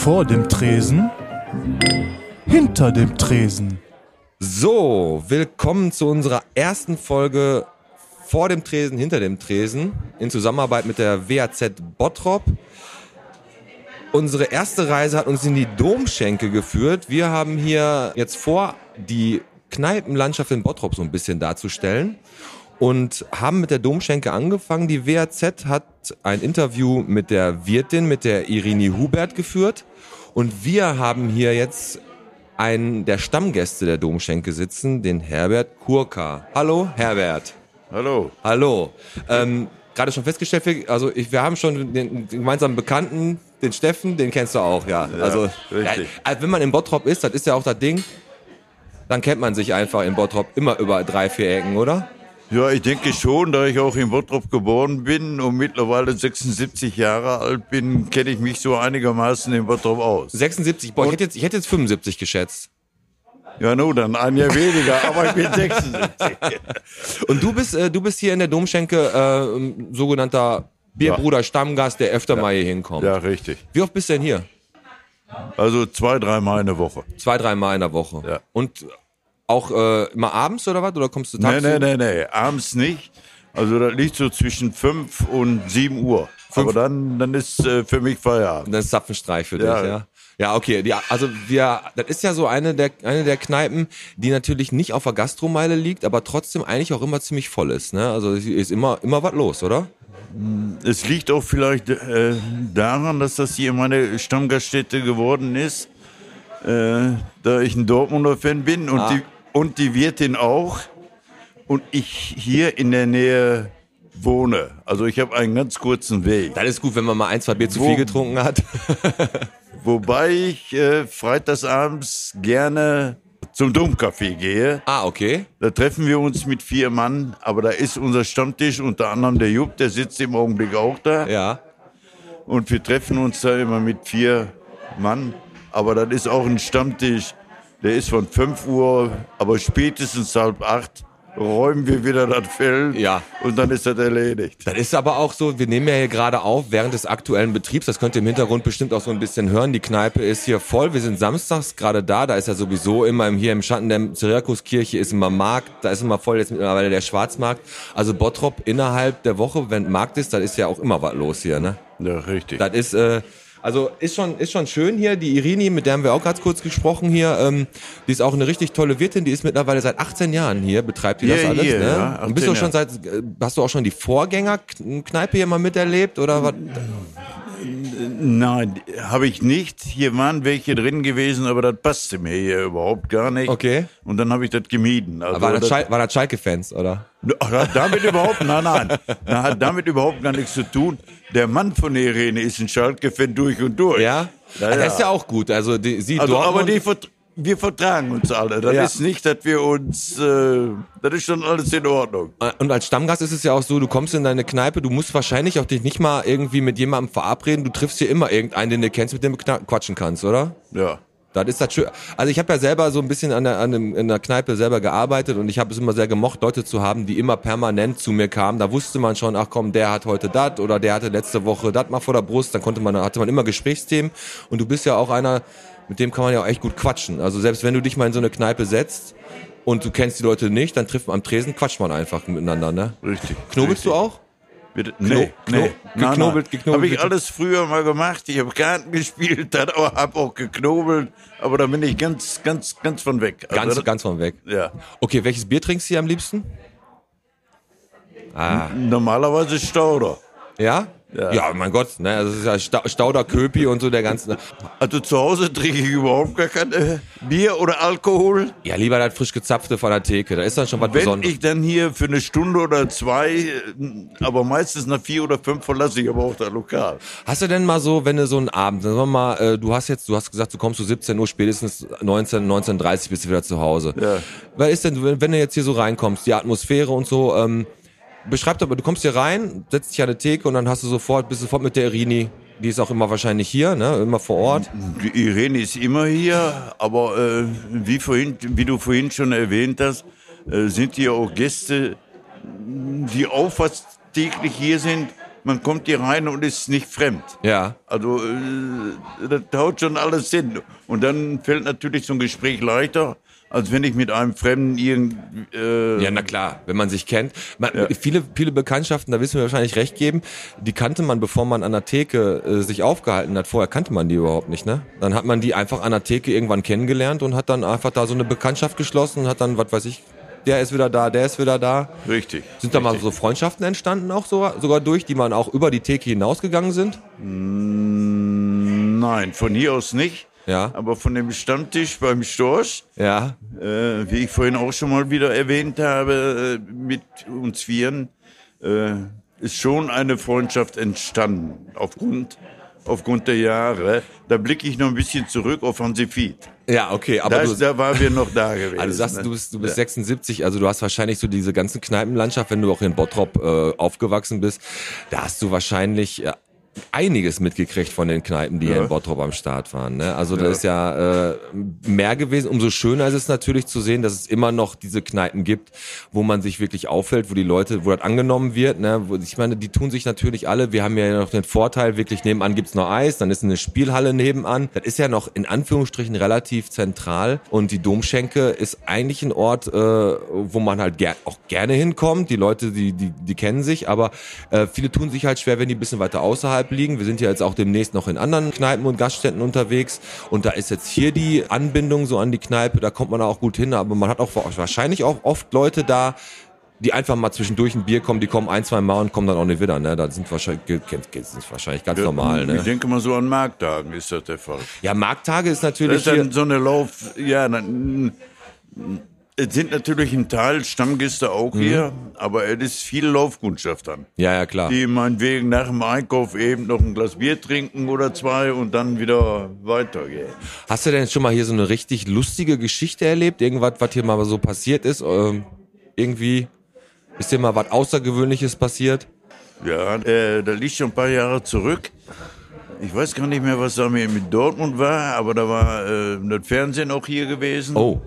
Vor dem Tresen, hinter dem Tresen. So, willkommen zu unserer ersten Folge vor dem Tresen, hinter dem Tresen in Zusammenarbeit mit der WAZ Bottrop. Unsere erste Reise hat uns in die Domschenke geführt. Wir haben hier jetzt vor, die Kneipenlandschaft in Bottrop so ein bisschen darzustellen und haben mit der Domschenke angefangen. Die WAZ hat ein Interview mit der Wirtin, mit der Irini Hubert geführt und wir haben hier jetzt einen der Stammgäste der Domschenke sitzen, den Herbert Kurka. Hallo, Herbert. Hallo. Hallo. Ähm, Gerade schon festgestellt, also ich, wir haben schon den, den gemeinsamen Bekannten, den Steffen, den kennst du auch, ja. Ja, also, richtig. Ja, wenn man in Bottrop ist, das ist ja auch das Ding, dann kennt man sich einfach in Bottrop immer über drei, vier Ecken, oder? Ja, ich denke schon, da ich auch in Bottrop geboren bin und mittlerweile 76 Jahre alt bin, kenne ich mich so einigermaßen in Bottrop aus. 76, boah, ich hätte, jetzt, ich hätte jetzt 75 geschätzt. Ja, nun, dann ein Jahr weniger, aber ich bin 76. Und du bist, äh, du bist hier in der Domschenke äh, sogenannter Bierbruder Stammgast, der öfter mal hier hinkommt. Ja, richtig. Wie oft bist du denn hier? Also zwei, dreimal in der Woche. Zwei, dreimal in der Woche. Ja. Und auch äh, immer abends oder was? Oder kommst du Nee, tagsüber? nee, nee, nee, abends nicht. Also das liegt so zwischen 5 und 7 Uhr. Aber dann, dann ist äh, für mich Feierabend. Das ist Zapfenstreich für Ja. dich, ja? Ja, okay. Die, also wir, das ist ja so eine der, eine der Kneipen, die natürlich nicht auf der Gastromeile liegt, aber trotzdem eigentlich auch immer ziemlich voll ist. Ne? Also es ist immer, immer was los, oder? Es liegt auch vielleicht äh, daran, dass das hier meine Stammgaststätte geworden ist, äh, da ich ein Dortmunder Fan bin und, Ah. die, und die Wirtin auch und ich hier in der Nähe wohne. Also ich habe einen ganz kurzen Weg. Das ist gut, wenn man mal ein, zwei Bier zu Wo- viel getrunken hat. Wobei ich äh, freitagsabends gerne zum Domcafé gehe. ah, okay. Da treffen wir uns mit vier Mann, aber da ist unser Stammtisch, unter anderem der Jupp, der sitzt im Augenblick auch da. Ja. Und wir treffen uns da immer mit vier Mann. Aber das ist auch ein Stammtisch. Der ist von 5 Uhr, aber spätestens halb acht räumen wir wieder das Feld. Ja. Und dann ist das erledigt. Das ist aber auch so, wir nehmen ja hier gerade auf während des aktuellen Betriebs, das könnt ihr im Hintergrund bestimmt auch so ein bisschen hören, die Kneipe ist hier voll, wir sind samstags gerade da, da ist ja sowieso immer im- hier im Schatten der Syriakuskirche ist immer Markt, da ist immer voll jetzt mittlerweile der Schwarzmarkt, also Bottrop innerhalb der Woche, wenn Markt ist, dann ist ja auch immer was los hier, ne? Ja, richtig. Das ist, äh, also ist schon, ist schon schön hier. Die Irini, mit der haben wir auch ganz kurz gesprochen hier, ähm, die ist auch eine richtig tolle Wirtin, die ist mittlerweile seit 18 Jahren hier, betreibt die das Hier, alles, hier, ne? ja, Und bist du 18 schon seit, äh, hast du auch schon die Vorgängerkneipe hier mal miterlebt oder was? Nein, habe ich nicht. Hier waren welche drin gewesen, aber das passte mir hier überhaupt gar nicht. Okay. Und dann habe ich das gemieden. Also War das, das- war das Schalke-Fans, oder? Hat damit überhaupt, nein, nein, das hat damit überhaupt gar nichts zu tun. Der Mann von der Irene ist ein Schalke-Fan durch und durch. Ja? Ja, Ah, Das ist ja auch gut. Also die, sie Also, aber Dortmund, die, vert- wir vertragen uns alle. Das Ja. ist nicht, dass wir uns, äh, das ist schon alles in Ordnung. und als Stammgast ist es ja auch so, du kommst in deine Kneipe, du musst wahrscheinlich auch dich nicht mal irgendwie mit jemandem verabreden, du triffst hier immer irgendeinen, den du kennst, mit dem du quatschen kannst, oder? Ja. Das ist das schön. Also ich habe ja selber so ein bisschen an der, an dem, in der Kneipe selber gearbeitet und ich habe es immer sehr gemocht, Leute zu haben, die immer permanent zu mir kamen. Da wusste man schon, ach komm, der hat heute das oder der hatte letzte Woche das mal vor der Brust. Dann konnte man, hatte man immer Gesprächsthemen. Und du bist ja auch einer, mit dem kann man ja auch echt gut quatschen. Also selbst wenn du dich mal in so eine Kneipe setzt und du kennst die Leute nicht, dann trifft man am Tresen, quatscht man einfach miteinander, ne? Richtig. Knobelst du auch? Bitte? Nee, Kno- nee. geknobelt, geknobelt Habe ich bitte. alles früher mal gemacht. Ich habe Karten gespielt, habe auch geknobelt, aber da bin ich ganz, ganz, ganz von weg. Also Ganz, das- ganz von weg. Ja. Okay, welches Bier trinkst du hier am liebsten? Ah. Normalerweise Stauder. Ja? Ja. Ja, mein Gott, ne, das ist ja Sta- Stauder Köpi und so der ganze. Also zu Hause trinke ich überhaupt gar kein äh, Bier oder Alkohol. Ja, lieber das frisch gezapfte von der Theke, da ist dann schon was Wenn Besonderes. ich dann hier für eine Stunde oder zwei, äh, aber meistens nach vier oder fünf verlasse ich aber auch das Lokal. Hast du denn mal so, wenn du so einen Abend, sagen wir mal, äh, du hast jetzt, du hast gesagt, du kommst so 17 Uhr, spätestens 19, 19.30 bist du wieder zu Hause. Ja. Was ist denn, wenn wenn du jetzt hier so reinkommst, die Atmosphäre und so, ähm, beschreib doch mal, du kommst hier rein, setzt dich an eine Theke und dann hast du sofort, bist sofort mit der Irini, die ist auch immer wahrscheinlich hier, ne, immer vor Ort. Die Irene ist immer hier, aber äh, wie, vorhin, wie du vorhin schon erwähnt hast, äh, sind hier auch Gäste, die auch fast täglich hier sind man kommt hier rein und ist nicht fremd. Ja. Also äh, das haut schon alles hin. Und dann fällt natürlich so ein Gespräch leichter, als wenn ich mit einem Fremden irgend... Äh, Ja, na klar, wenn man sich kennt. Man, Viele, viele Bekanntschaften, da wissen wir wahrscheinlich recht geben, die kannte man, bevor man an der Theke äh, sich aufgehalten hat. Vorher kannte man die überhaupt nicht, ne? Dann hat man die einfach an der Theke irgendwann kennengelernt und hat dann einfach da so eine Bekanntschaft geschlossen und hat dann, was weiß ich, der ist wieder da, der ist wieder da. Richtig. Sind da mal richtig. so Freundschaften entstanden auch sogar, sogar durch, die man auch über die Theke hinausgegangen sind? Nein, von hier aus nicht. Ja. Aber von dem Stammtisch beim Storch, Ja. äh, wie ich vorhin auch schon mal wieder erwähnt habe, äh, mit uns Vieren, äh, ist schon eine Freundschaft entstanden. Aufgrund, aufgrund der Jahre. Da blicke ich noch ein bisschen zurück auf Hansi Fied. Ja, okay, aber Da, du, da waren wir noch da gewesen. Also du sagst, ne? du bist, du bist 76, also du hast wahrscheinlich so diese ganzen Kneipenlandschaft, wenn du auch in Bottrop äh, aufgewachsen bist, da hast du wahrscheinlich äh, einiges mitgekriegt von den Kneipen, die hier Ja. in Bottrop am Start waren. Ne? Also das ist ja äh, mehr gewesen. Umso schöner ist es natürlich zu sehen, dass es immer noch diese Kneipen gibt, wo man sich wirklich auffällt, wo die Leute, wo das angenommen wird. Ne? Ich meine, die tun sich natürlich alle. Wir haben ja noch den Vorteil, wirklich nebenan gibt's noch Eis, dann ist eine Spielhalle nebenan. Das ist ja noch in Anführungsstrichen relativ zentral und die Domschenke ist eigentlich ein Ort, äh, wo man halt ger auch gerne hinkommt. Die Leute, die, die, die kennen sich, aber äh, viele tun sich halt schwer, wenn die ein bisschen weiter außerhalb liegen. Wir sind ja jetzt auch demnächst noch in anderen Kneipen und Gaststätten unterwegs und da ist jetzt hier die Anbindung so an die Kneipe, da kommt man auch gut hin, aber man hat auch wahrscheinlich auch oft Leute da, die einfach mal zwischendurch ein Bier kommen, die kommen ein, zwei Mal und kommen dann auch nicht wieder, ne? Das sind wahrscheinlich, das ist wahrscheinlich ganz normal, Ich ne? denke mal so an Markttagen ist das der Fall. Ja, Markttage ist Das natürlich ist dann so eine Lauf, ja, es sind natürlich ein Teil Stammgäste auch Mhm. hier, aber es ist viel Laufkundschaft dann. ja, ja, klar. Die meinetwegen nach dem Einkauf eben noch ein Glas Bier trinken oder zwei und dann wieder weitergehen. Hast du denn schon mal hier so eine richtig lustige Geschichte erlebt? Irgendwas, was hier mal so passiert ist? Ähm, irgendwie ist dir mal was Außergewöhnliches passiert? Ja, äh, da liegt schon ein paar Jahre zurück. Ich weiß gar nicht mehr, was da mit mit Dortmund war, aber da war äh, das Fernsehen auch hier gewesen. Oh,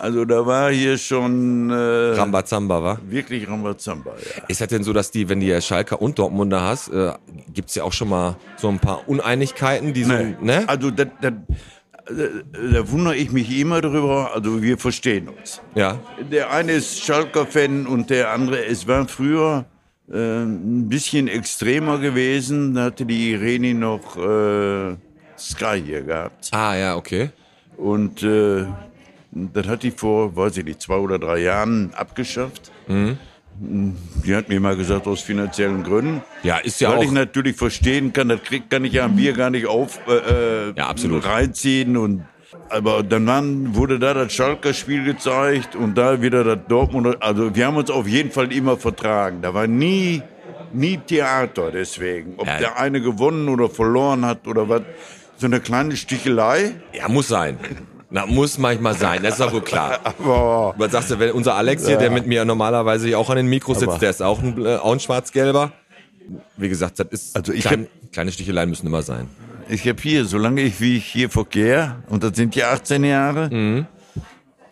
Also da war hier schon äh, Rambazamba, wa? wirklich Rambazamba, ja. Ist das denn so, dass die, wenn die Schalker und Dortmunder hast, äh, gibt's ja auch schon mal so ein paar Uneinigkeiten, die so, Nee. ne? Also da, da, da wundere ich mich immer drüber, also wir verstehen uns. Ja. Der eine ist Schalker-Fan und der andere, es war früher äh, ein bisschen extremer gewesen, da hatte die Irene noch äh, Sky hier gehabt. Ah, ja, okay. Und äh, das hat die vor, weiß ich nicht, zwei oder drei Jahren abgeschafft. Die hat mir mal gesagt, aus finanziellen Gründen. Ja, ist ja Weil auch. ich natürlich verstehen kann, das krieg, kann ich ja am Bier gar nicht auf äh, äh, Ja, absolut. reinziehen. Und, aber dann wurde da das Schalker Spiel gezeigt und da wieder das Dortmund. Also wir haben uns auf jeden Fall immer vertragen. Da war nie, nie Theater deswegen. Ob Ja. der eine gewonnen oder verloren hat oder was. So eine kleine Stichelei. Ja, muss sein. Na, muss manchmal sein, das ist doch wohl klar. Aber Was sagst du, wenn unser Alex hier, der mit mir normalerweise auch an den Mikros sitzt, Aber- der ist auch ein, äh, auch ein schwarz-gelber. Wie gesagt, das ist, Also ich klein, kleine Sticheleien müssen immer sein. Ich habe hier, solange ich wie ich hier verkehre, und das sind ja 18 Jahre, Mhm.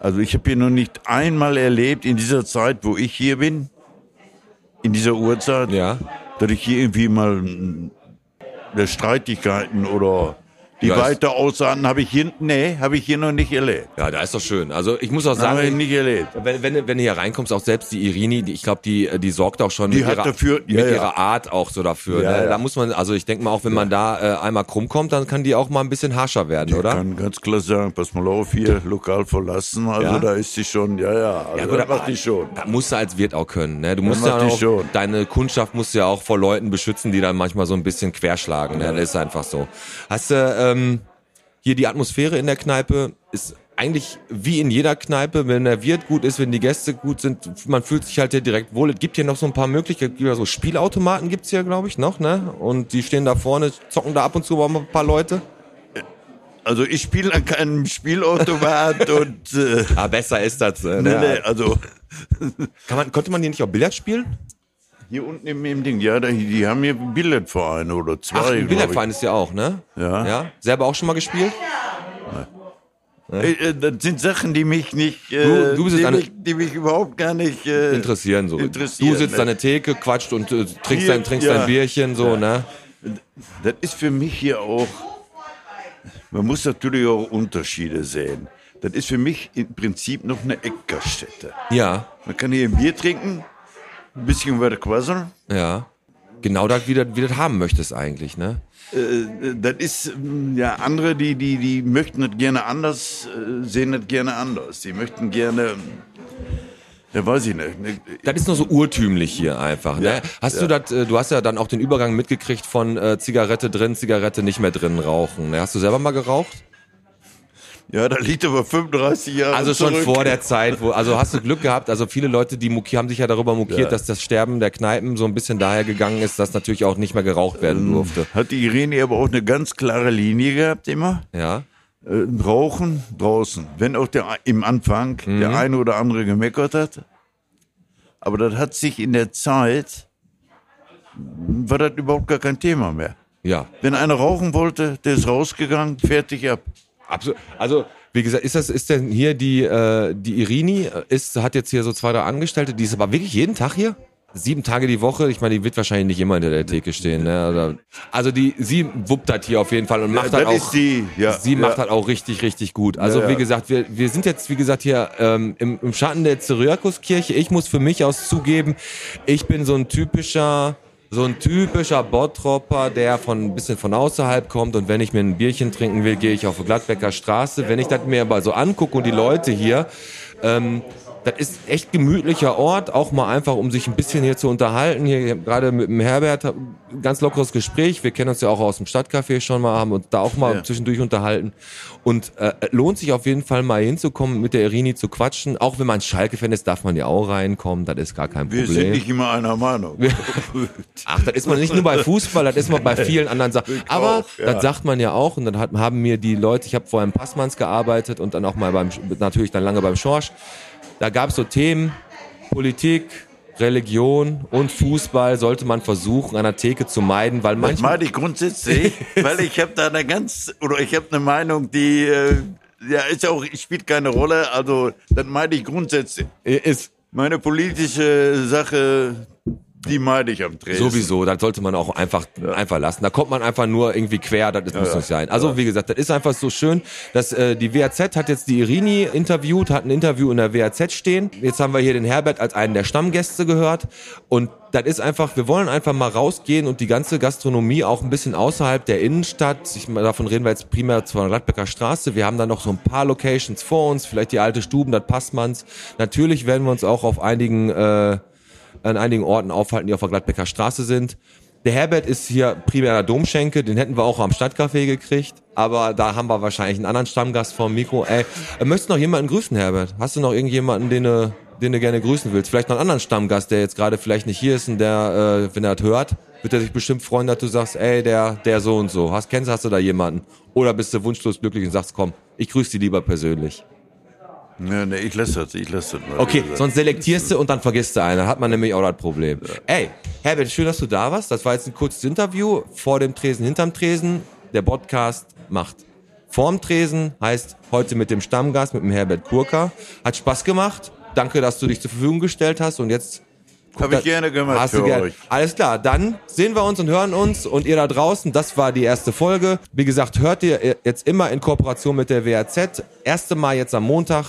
also ich habe hier noch nicht einmal erlebt in dieser Zeit, wo ich hier bin, in dieser Uhrzeit, Ja. dass ich hier irgendwie mal der Streitigkeiten oder die Ja, weiter aussahen, habe ich hier, nee, habe ich hier noch nicht erlebt. Ja, da ist doch schön. Also ich muss auch Habe ich sagen, nicht erlebt. wenn, wenn, wenn du hier reinkommst, auch selbst die Irini, die, ich glaube, die, die sorgt auch schon Die mit, hat ihrer, dafür- mit ja, ja. ihrer Art auch so dafür. Ne? Da muss man, also ich denke mal auch, wenn man da äh, einmal krumm kommt, dann kann die auch mal ein bisschen harscher werden, oder? Ich kann ganz klar sagen, pass mal auf hier, lokal verlassen, also da ist sie schon, ja, ja, also Ja, gut, das macht die schon. Da musst du als Wirt auch können. Ne? Du musst ja die auch, schon. deine Kundschaft musst du ja auch vor Leuten beschützen, die dann manchmal so ein bisschen querschlagen. Ne? Das ist einfach so. Hast du ähm, hier die Atmosphäre in der Kneipe ist eigentlich wie in jeder Kneipe, wenn der Wirt gut ist, wenn die Gäste gut sind, man fühlt sich halt hier direkt wohl. Es gibt hier noch so ein paar Möglichkeiten, so Spielautomaten gibt's hier, glaube ich, noch, ne? Und die stehen da vorne, zocken da ab und zu mal ein paar Leute. Also ich spiele an keinem Spielautomat und äh, Ah, besser ist das. Äh, ne? nee, also Kann man, konnte man hier nicht auch Billard spielen? Hier unten im, im Ding, ja, die, die haben hier Billardvereine oder zwei. Ach, ein Billardverein ist ja auch, ne? Ja. Ja. Selber auch schon mal gespielt? Äh, äh, das sind Sachen, die mich nicht, äh, Du- du die, mich, die mich überhaupt gar nicht äh, Interessieren so. interessieren, du sitzt ne? an der Theke, quatscht und äh, trinkst, Hier, dein, trinkst ja. dein Bierchen, so, ne? Das ist für mich hier auch, man muss natürlich auch Unterschiede sehen. Das ist für mich im Prinzip noch eine Eckgaststätte. Ja, Man kann hier ein Bier trinken, ein bisschen weiter quasseln. ja. Genau das, wie du das haben möchtest eigentlich, ne? Äh, Das ist, mm, ja, andere, die, die, die möchten das gerne anders, äh, sehen das gerne anders. Die möchten gerne, ja, weiß ich nicht. ne, Das ist nur so urtümlich hier einfach, ne? Ja, Hast ja. du das, äh, du hast ja dann auch den Übergang mitgekriegt von äh, Zigarette drin, Zigarette nicht mehr drin rauchen. Ne? Hast du selber mal geraucht? Ja, da liegt aber 35 Jahre Also schon zurück. vor der Zeit, wo, also hast du Glück gehabt, also viele Leute, die moki- haben sich ja darüber mokiert, Ja. dass das Sterben der Kneipen so ein bisschen daher gegangen ist, dass natürlich auch nicht mehr geraucht werden durfte. Hat die Irene aber auch eine ganz klare Linie gehabt immer. Ja? Äh, Rauchen draußen. Wenn auch der, im Anfang der eine oder andere gemeckert hat. Aber das hat sich in der Zeit, war das überhaupt gar kein Thema mehr. Ja. Wenn einer rauchen wollte, der ist rausgegangen, fertig ab. Absolut. Also, wie gesagt, ist das, ist denn hier die, äh, die Irini, äh, ist, hat jetzt hier so zwei, drei Angestellte, die ist aber wirklich jeden Tag hier? Sieben Tage die Woche, ich meine, die wird wahrscheinlich nicht immer hinter der Theke stehen, ne? Oder, also die, sie wuppt das hier auf jeden Fall und macht das das auch. ist die, ja. Sie macht ja. das auch richtig, richtig gut. Also Ja, ja. wie gesagt, wir, wir sind jetzt, wie gesagt, hier ähm, im, im Schatten der Cyriakuskirche. Ich muss für mich aus zugeben, ich bin so ein typischer, so ein typischer Bottropper, der von ein bisschen von außerhalb kommt und wenn ich mir ein Bierchen trinken will, gehe ich auf die Gladbecker Straße. Wenn ich das mir aber so angucke und die Leute hier, ähm, das ist echt gemütlicher Ort, auch mal einfach, um sich ein bisschen hier zu unterhalten. Hier gerade mit dem Herbert ganz lockeres Gespräch. Wir kennen uns ja auch aus dem Stadtcafé schon mal, haben uns da auch mal Ja. zwischendurch unterhalten. Und äh, lohnt sich auf jeden Fall mal hinzukommen, mit der Irini zu quatschen. Auch wenn man Schalke-Fan ist, darf man ja auch reinkommen. Das ist gar kein Wir sind Problem. nicht immer einer Meinung. Ach, das ist man nicht nur bei Fußball, das ist man bei vielen anderen Sachen. Aber auch, ja. das sagt man ja auch und dann hat, haben mir die Leute, ich habe vorher im Passmanns gearbeitet und dann auch mal beim, natürlich dann lange beim Schorsch. Da gab es so Themen, Politik, Religion und Fußball sollte man versuchen, an der Theke zu meiden, weil Das manchmal meine ich grundsätzlich, weil ich habe da eine ganz, oder ich habe eine Meinung, die, äh, ja, ist auch, spielt keine Rolle, also, das meine ich grundsätzlich. ist Meine politische Sache, die meide ich am Tresen. Sowieso, das sollte man auch einfach, einfach lassen. Da kommt man einfach nur irgendwie quer, das muss nicht sein. Also wie gesagt, das ist einfach so schön, dass äh, die WAZ hat jetzt die Irini interviewt, hat ein Interview in der WAZ stehen. Jetzt haben wir hier den Herbert als einen der Stammgäste gehört und das ist einfach, wir wollen einfach mal rausgehen und die ganze Gastronomie auch ein bisschen außerhalb der Innenstadt, ich, meine, davon reden wir jetzt primär zur Gladbecker Straße, wir haben da noch so ein paar Locations vor uns, vielleicht die alte Stuben, das Passmanns. Natürlich werden wir uns auch auf einigen äh, an einigen Orten aufhalten, die auf der Gladbecker Straße sind. Der Herbert ist hier primärer Domschenke, den hätten wir auch am Stadtcafé gekriegt, aber da haben wir wahrscheinlich einen anderen Stammgast vom Mikro. Ey, möchtest du noch jemanden grüßen, Herbert? Hast du noch irgendjemanden, den du, den du gerne grüßen willst? Vielleicht noch einen anderen Stammgast, der jetzt gerade vielleicht nicht hier ist und der, äh, wenn er das hört, wird er sich bestimmt freuen, dass du sagst, ey, der, der so und so. Hast, kennst, hast du da jemanden? Oder bist du wunschlos glücklich und sagst, komm, ich grüße die lieber persönlich. Nee, nee, ich lasse das, ich lasse das mal. Okay, sonst selektierst du und dann vergisst du einen. Dann hat man nämlich auch das Problem. Ey, Herbert, schön, dass du da warst. Das war jetzt ein kurzes Interview vor dem Tresen, hinterm Tresen. Der Podcast macht vorm Tresen, heißt heute mit dem Stammgast, mit dem Herbert Kurka. Hat Spaß gemacht. Danke, dass du dich zur Verfügung gestellt hast und jetzt Hab ich gerne gemacht Hast du für gern. euch. Alles klar, dann sehen wir uns und hören uns und ihr da draußen, das war die erste Folge. Wie gesagt, hört ihr jetzt immer in Kooperation mit der WAZ. Erste Mal jetzt am Montag.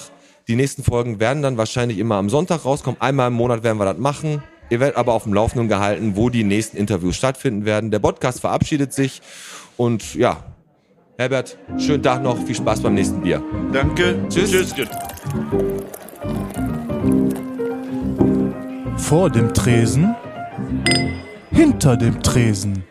Die nächsten Folgen werden dann wahrscheinlich immer am Sonntag rauskommen. Einmal im Monat werden wir das machen. Ihr werdet aber auf dem Laufenden gehalten, wo die nächsten Interviews stattfinden werden. Der Podcast verabschiedet sich und ja, Herbert, schönen Tag noch, viel Spaß beim nächsten Bier. Danke. Tschüss. Tschüss. Vor dem Tresen, hinter dem Tresen.